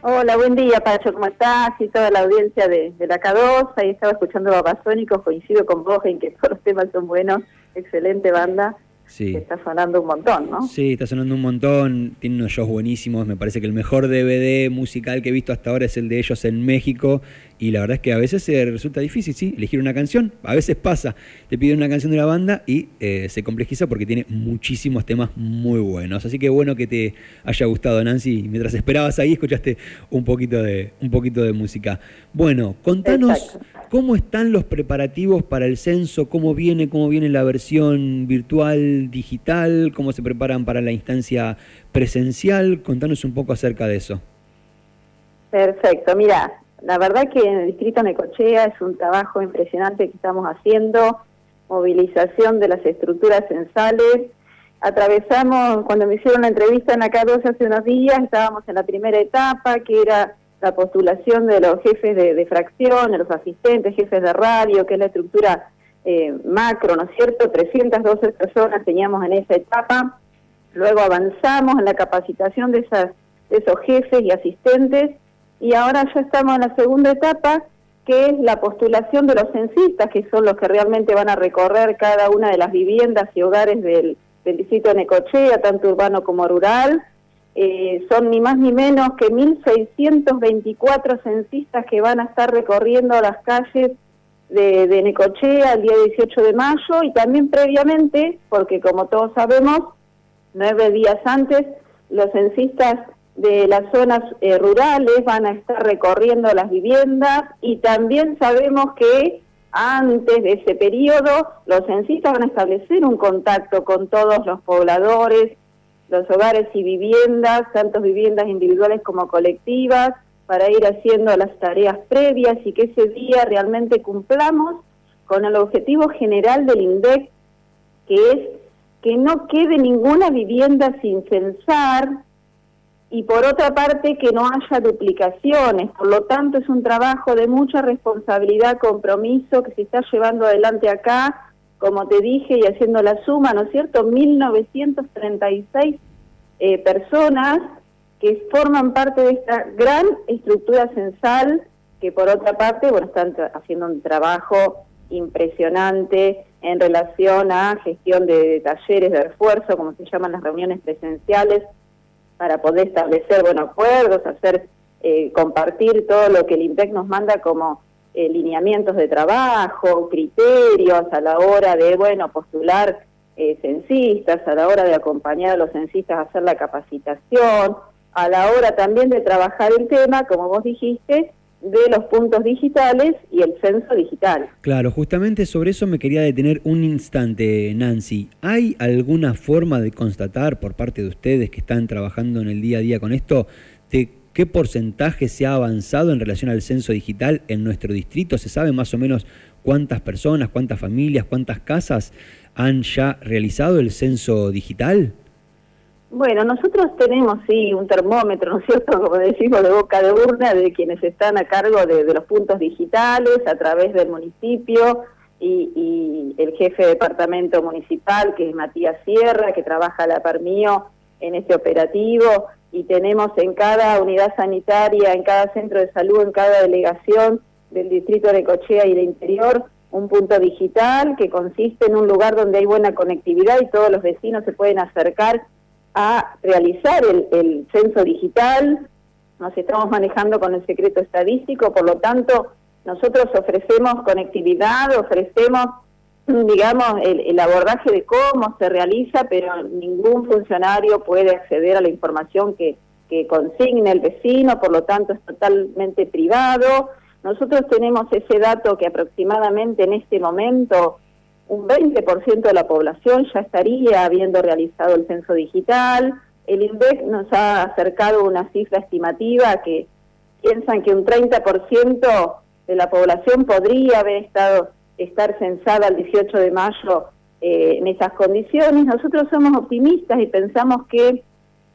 Hola, buen día, Pacho, ¿cómo estás? Y toda la audiencia de, de la K2, ahí estaba escuchando Babasónicos, coincido con vos en que todos los temas son buenos, excelente banda. Sí. Está sonando un montón, ¿no? Sí, está sonando un montón. Tiene unos shows buenísimos. Me parece que el mejor DVD musical que he visto hasta ahora es el de ellos en México. Y la verdad es que a veces se resulta difícil, sí, elegir una canción. A veces pasa. Te piden una canción de la banda y eh, se complejiza porque tiene muchísimos temas muy buenos. Así que bueno que te haya gustado, Nancy. Mientras esperabas ahí, escuchaste un poquito de, un poquito de música. Bueno, contanos. Exacto. ¿Cómo están los preparativos para el censo? ¿Cómo viene, cómo viene la versión virtual, digital? ¿Cómo se preparan para la instancia presencial? Contanos un poco acerca de eso. Perfecto, mira, la verdad que en el distrito Necochea es un trabajo impresionante que estamos haciendo, movilización de las estructuras censales. Atravesamos, cuando me hicieron la entrevista en acá 12 hace unos días, estábamos en la primera etapa, que era la postulación de los jefes de, de fracción, de los asistentes, jefes de radio, que es la estructura eh, macro, ¿no es cierto? 312 personas teníamos en esa etapa. Luego avanzamos en la capacitación de, esas, de esos jefes y asistentes y ahora ya estamos en la segunda etapa, que es la postulación de los censistas, que son los que realmente van a recorrer cada una de las viviendas y hogares del, del distrito de Necochea, tanto urbano como rural. Eh, son ni más ni menos que 1.624 censistas que van a estar recorriendo las calles de, de Necochea el día 18 de mayo y también previamente, porque como todos sabemos, nueve días antes, los censistas de las zonas eh, rurales van a estar recorriendo las viviendas y también sabemos que antes de ese periodo los censistas van a establecer un contacto con todos los pobladores, los hogares y viviendas, tanto viviendas individuales como colectivas, para ir haciendo las tareas previas y que ese día realmente cumplamos con el objetivo general del INDEC, que es que no quede ninguna vivienda sin censar y por otra parte que no haya duplicaciones. Por lo tanto, es un trabajo de mucha responsabilidad, compromiso que se está llevando adelante acá, como te dije, y haciendo la suma, ¿no es cierto? 1936 eh, personas que forman parte de esta gran estructura censal, que por otra parte, bueno, están haciendo un trabajo impresionante en relación a gestión de talleres de refuerzo, como se llaman las reuniones presenciales, para poder establecer bueno, acuerdos, hacer eh, compartir todo lo que el INPEC nos manda como eh, lineamientos de trabajo, criterios a la hora de bueno postular eh, censistas, a la hora de acompañar a los censistas a hacer la capacitación, a la hora también de trabajar el tema, como vos dijiste, de los puntos digitales y el censo digital. Claro, justamente sobre eso me quería detener un instante, Nancy. ¿Hay alguna forma de constatar por parte de ustedes que están trabajando en el día a día con esto de qué porcentaje se ha avanzado en relación al censo digital en nuestro distrito? ¿Se sabe más o menos cuántas personas, cuántas familias, cuántas casas han ya realizado el censo digital? Bueno, nosotros tenemos, sí, un termómetro, ¿no es cierto?, como decimos, de boca de urna de quienes están a cargo de, los puntos digitales a través del municipio y, y, el jefe de departamento municipal, que es Matías Sierra, que trabaja a la par mío en este operativo, y tenemos en cada unidad sanitaria, en cada centro de salud, en cada delegación del distrito de Cochea y de Interior, un punto digital que consiste en un lugar donde hay buena conectividad y todos los vecinos se pueden acercar a realizar el, el, censo digital, nos estamos manejando con el secreto estadístico, por lo tanto, nosotros ofrecemos conectividad, ofrecemos, digamos, el, el, abordaje de cómo se realiza, pero ningún funcionario puede acceder a la información que, que consigne el vecino, por lo tanto es totalmente privado. Nosotros tenemos ese dato que aproximadamente en este momento un 20% de la población ya estaría habiendo realizado el censo digital. El INDEC nos ha acercado una cifra estimativa que piensan que un 30% de la población podría haber estado estar censada el 18 de mayo eh, en esas condiciones. Nosotros somos optimistas y pensamos que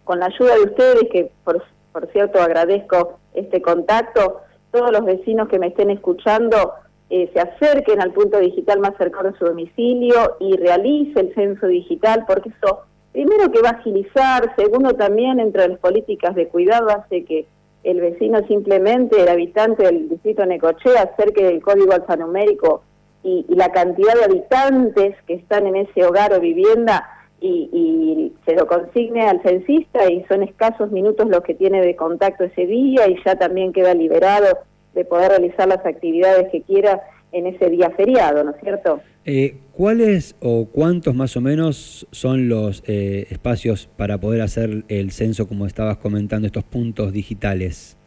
con la ayuda de ustedes, que por, por cierto agradezco este contacto, todos los vecinos que me estén escuchando eh, se acerquen al punto digital más cercano a su domicilio y realice el censo digital, porque eso, primero que va a agilizar, segundo también entre las políticas de cuidado hace que el vecino simplemente, el habitante del distrito Necochea, acerque del código alfanumérico y, y la cantidad de habitantes que están en ese hogar o vivienda y, y, se lo consigne al censista y son escasos minutos los que tiene de contacto ese día y ya también queda liberado de poder realizar las actividades que quiera en ese día feriado, ¿no es cierto? Eh, ¿Cuáles o cuántos más o menos son los eh, espacios para poder hacer el censo, como estabas comentando, estos puntos digitales?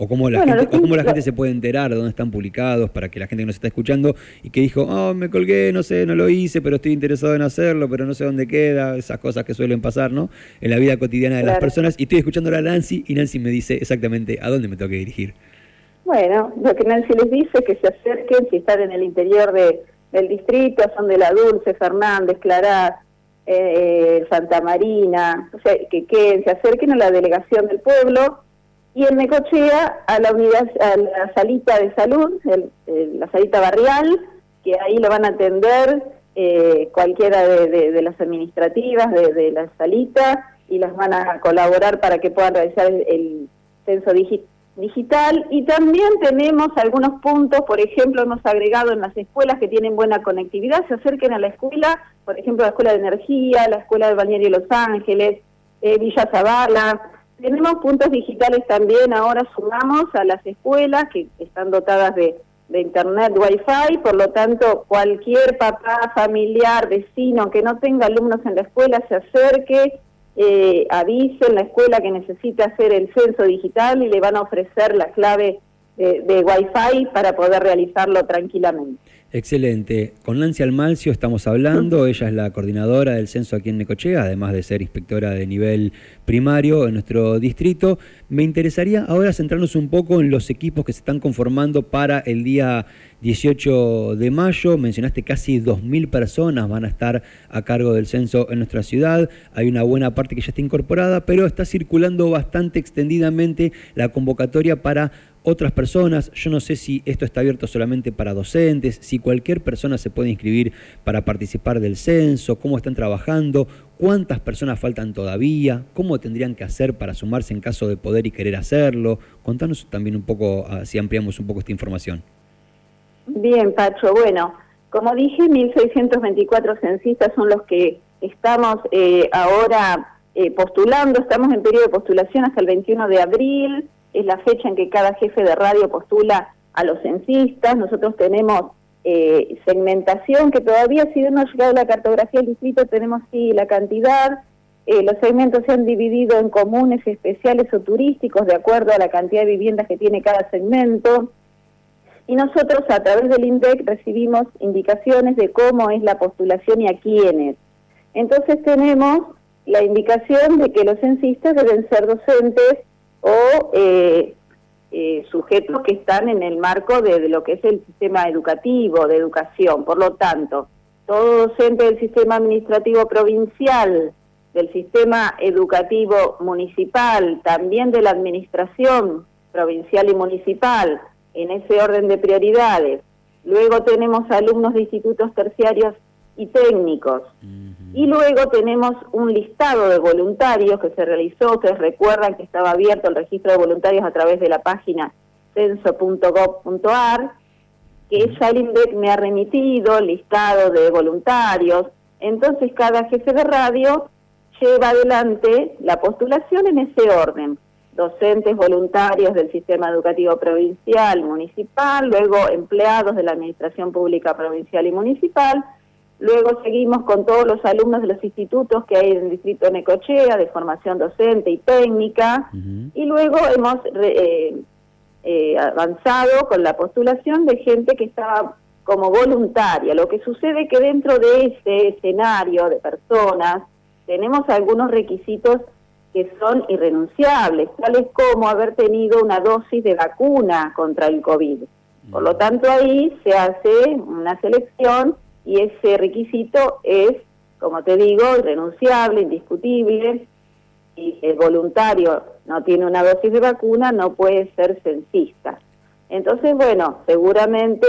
¿O cómo la, gente, o cómo la gente se puede enterar de dónde están publicados para que la gente que nos está escuchando y que dijo, oh, me colgué, no sé, no lo hice, pero estoy interesado en hacerlo, pero no sé dónde queda, esas cosas que suelen pasar, ¿no? En la vida cotidiana de las personas. Y estoy escuchando a Nancy y Nancy me dice exactamente a dónde me tengo que dirigir. Bueno, lo que Nancy les dice es que se acerquen si están en el interior de, del distrito, son de La Dulce, Fernández, Clará, eh, Santa Marina, o sea, que, que se acerquen a la delegación del pueblo y en Necochea a la unidad, a la salita de salud, la salita barrial, que ahí lo van a atender eh, cualquiera de, las administrativas de, la salita y las van a colaborar para que puedan realizar el, el censo digital digital y también tenemos algunos puntos, por ejemplo, hemos agregado en las escuelas que tienen buena conectividad, se acerquen a la escuela, por ejemplo, la Escuela de Energía, la Escuela del Balneario Los Ángeles, eh, Villa Zavala. Tenemos puntos digitales también, ahora sumamos a las escuelas que están dotadas de, de internet Wi-Fi, por lo tanto, cualquier papá, familiar, vecino que no tenga alumnos en la escuela se acerque eh, avise en la escuela que necesita hacer el censo digital y le van a ofrecer la clave de, de Wi-Fi para poder realizarlo tranquilamente. Excelente. Con Nancy Almalcio estamos hablando, ella es la coordinadora del censo aquí en Necochea, además de ser inspectora de nivel primario en nuestro distrito. Me interesaría ahora centrarnos un poco en los equipos que se están conformando para el día 18 de mayo. Mencionaste casi 2.000 personas van a estar a cargo del censo en nuestra ciudad. Hay una buena parte que ya está incorporada, pero está circulando bastante extendidamente la convocatoria para otras personas. Yo no sé si esto está abierto solamente para docentes, si cualquier persona se puede inscribir para participar del censo, cómo están trabajando, cuántas personas faltan todavía, cómo tendrían que hacer para sumarse en caso de poder y querer hacerlo. Contanos también un poco, ah, si ampliamos un poco esta información. Bien, Pacho. Bueno, como dije, 1.624 censistas son los que estamos eh, ahora eh, postulando. Estamos en periodo de postulación hasta el 21 de abril es la fecha en que cada jefe de radio postula a los censistas. Nosotros tenemos eh, segmentación que todavía si no ha llegado la cartografía del distrito tenemos sí la cantidad. Eh, los segmentos se han dividido en comunes especiales o turísticos de acuerdo a la cantidad de viviendas que tiene cada segmento. Y nosotros a través del INDEC recibimos indicaciones de cómo es la postulación y a quiénes. Entonces tenemos la indicación de que los censistas deben ser docentes o eh, eh, sujetos que están en el marco de, lo que es el sistema educativo, de educación. Por lo tanto, todo docente del sistema administrativo provincial, del sistema educativo municipal, también de la administración provincial y municipal, en ese orden de prioridades. Luego tenemos alumnos de institutos terciarios y técnicos. Y luego tenemos un listado de voluntarios que se realizó, ustedes recuerdan que estaba abierto el registro de voluntarios a través de la página censo.gov.ar, que ya me ha remitido listado de voluntarios. Entonces cada jefe de radio lleva adelante la postulación en ese orden. Docentes voluntarios del sistema educativo provincial, municipal, luego empleados de la Administración Pública Provincial y Municipal, Luego seguimos con todos los alumnos de los institutos que hay en el distrito Necochea, de formación docente y técnica. Y luego hemos eh, eh, avanzado con la postulación de gente que estaba como voluntaria. Lo que sucede es que dentro de ese escenario de personas tenemos algunos requisitos que son irrenunciables, tales como haber tenido una dosis de vacuna contra el COVID. Por lo tanto, ahí se hace una selección y ese requisito es, como te digo, irrenunciable, indiscutible, y el voluntario no tiene una dosis de vacuna, no puede ser censista. Entonces, bueno, seguramente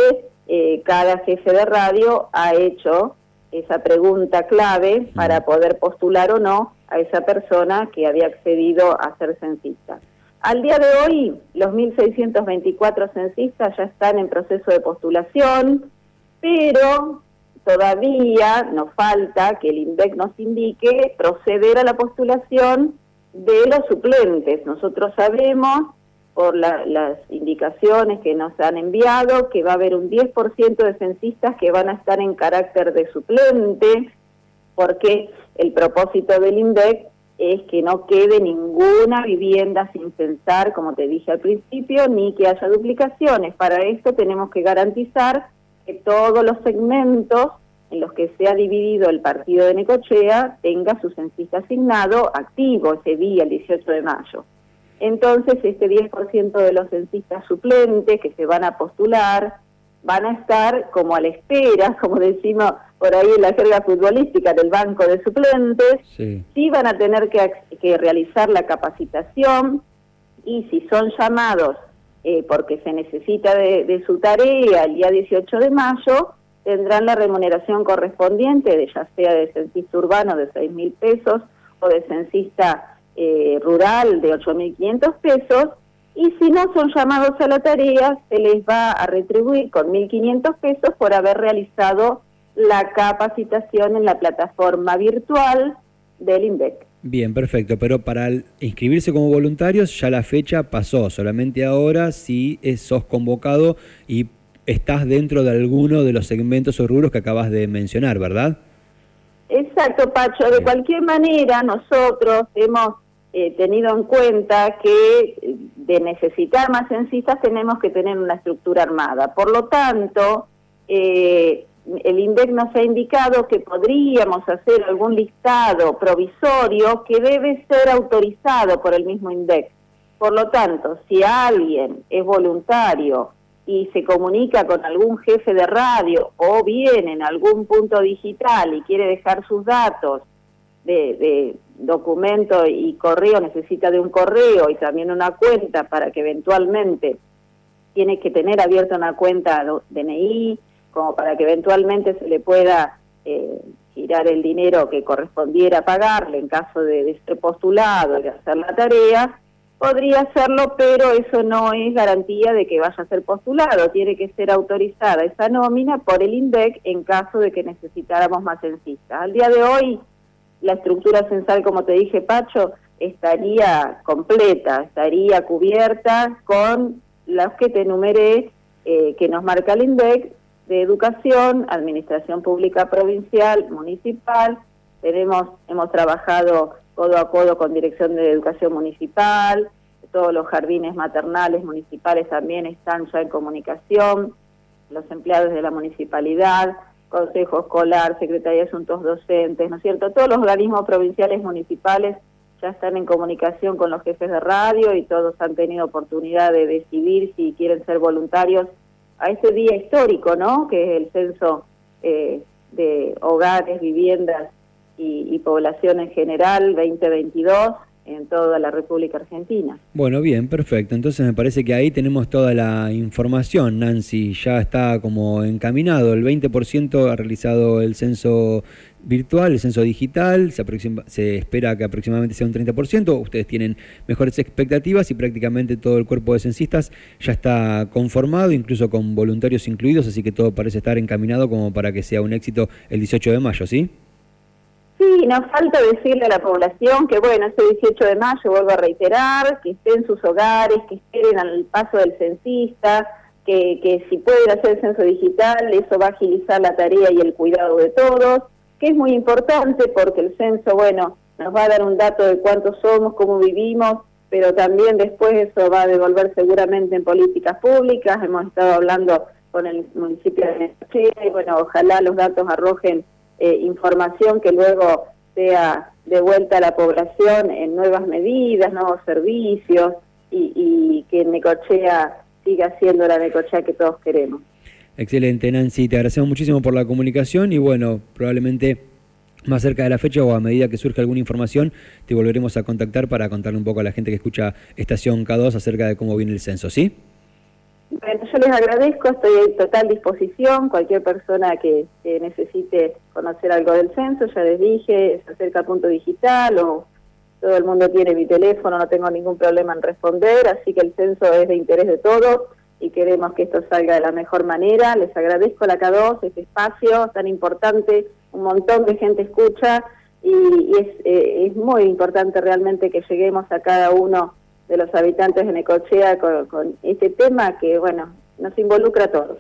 eh, cada jefe de radio ha hecho esa pregunta clave para poder postular o no a esa persona que había accedido a ser censista. Al día de hoy, los 1.624 censistas ya están en proceso de postulación, pero todavía nos falta que el INDEC nos indique proceder a la postulación de los suplentes. Nosotros sabemos, por las indicaciones que nos han enviado, que va a haber un 10% de censistas que van a estar en carácter de suplente, porque el propósito del INDEC es que no quede ninguna vivienda sin censar, como te dije al principio, ni que haya duplicaciones. Para esto tenemos que garantizar que todos los segmentos en los que se ha dividido el partido de Necochea tenga su censista asignado activo ese día, el 18 de mayo. Entonces, este 10% de los censistas suplentes que se van a postular van a estar como a la espera, como decimos por ahí en la jerga futbolística del banco de suplentes, sí, van a tener que, que, realizar la capacitación y si son llamados eh, porque se necesita de, su tarea el día 18 de mayo, tendrán la remuneración correspondiente, de ya sea de censista urbano de 6 mil pesos o de censista eh, rural de 8.500 pesos, y si no son llamados a la tarea, se les va a retribuir con 1.500 pesos por haber realizado la capacitación en la plataforma virtual del INDEC. Bien, perfecto, pero para inscribirse como voluntarios ya la fecha pasó, solamente ahora si sos convocado y estás dentro de alguno de los segmentos o rubros que acabas de mencionar, ¿verdad? Exacto, Pacho. De cualquier manera, nosotros hemos eh, tenido en cuenta que de necesitar más censistas tenemos que tener una estructura armada. Por lo tanto, eh, el INDEC nos ha indicado que podríamos hacer algún listado provisorio que debe ser autorizado por el mismo INDEC. Por lo tanto, si alguien es voluntario y se comunica con algún jefe de radio o bien en algún punto digital y quiere dejar sus datos de, documento y correo, necesita de un correo y también una cuenta para que eventualmente tiene que tener abierta una cuenta DNI, como para que eventualmente se le pueda eh, girar el dinero que correspondiera pagarle en caso de, de ser postulado y de hacer la tarea, podría hacerlo, pero eso no es garantía de que vaya a ser postulado. Tiene que ser autorizada esa nómina por el INDEC en caso de que necesitáramos más censistas. Al día de hoy, la estructura censal, como te dije, Pacho, estaría completa, estaría cubierta con las que te enumeré eh, que nos marca el INDEC de educación, administración pública provincial, municipal. Tenemos, hemos trabajado codo a codo con Dirección de Educación Municipal, todos los jardines maternales municipales también están ya en comunicación, los empleados de la municipalidad, Consejo Escolar, Secretaría de Asuntos Docentes, ¿no es cierto? Todos los organismos provinciales municipales ya están en comunicación con los jefes de radio y todos han tenido oportunidad de decidir si quieren ser voluntarios a este día histórico, ¿no? Que es el censo eh, de hogares, viviendas y, población en general 2022 en toda la República Argentina. Bueno, bien, perfecto. Entonces me parece que ahí tenemos toda la información, Nancy. Ya está como encaminado. El 20% ha realizado el censo virtual, el censo digital. Se, se espera que aproximadamente sea un 30%. Ustedes tienen mejores expectativas y prácticamente todo el cuerpo de censistas ya está conformado, incluso con voluntarios incluidos. Así que todo parece estar encaminado como para que sea un éxito el 18 de mayo, ¿sí? Sí, nos falta decirle a la población que, bueno, este 18 de mayo, vuelvo a reiterar, que estén en sus hogares, que esperen al paso del censista, que, que si pueden hacer el censo digital, eso va a agilizar la tarea y el cuidado de todos, que es muy importante porque el censo, bueno, nos va a dar un dato de cuántos somos, cómo vivimos, pero también después eso va a devolver seguramente en políticas públicas. Hemos estado hablando con el municipio de Necochea y, bueno, ojalá los datos arrojen eh, información que luego sea devuelta a la población en nuevas medidas, nuevos servicios y, y que Necochea siga siendo la Necochea que todos queremos. Excelente, Nancy. Te agradecemos muchísimo por la comunicación y bueno, probablemente más cerca de la fecha o a medida que surja alguna información, te volveremos a contactar para contarle un poco a la gente que escucha Estación K2 acerca de cómo viene el censo, ¿sí? Bueno, yo les agradezco, estoy en total disposición. Cualquier persona que, necesite conocer algo del censo, ya les dije, se acerca Punto Digital o, todo el mundo tiene mi teléfono, no tengo ningún problema en responder, así que el censo es de interés de todos y queremos que esto salga de la mejor manera. Les agradezco la K2, este espacio tan importante, un montón de gente escucha y, es, eh, es, muy importante realmente que lleguemos a cada uno de los habitantes de Necochea con, con este tema que, bueno, nos involucra a todos.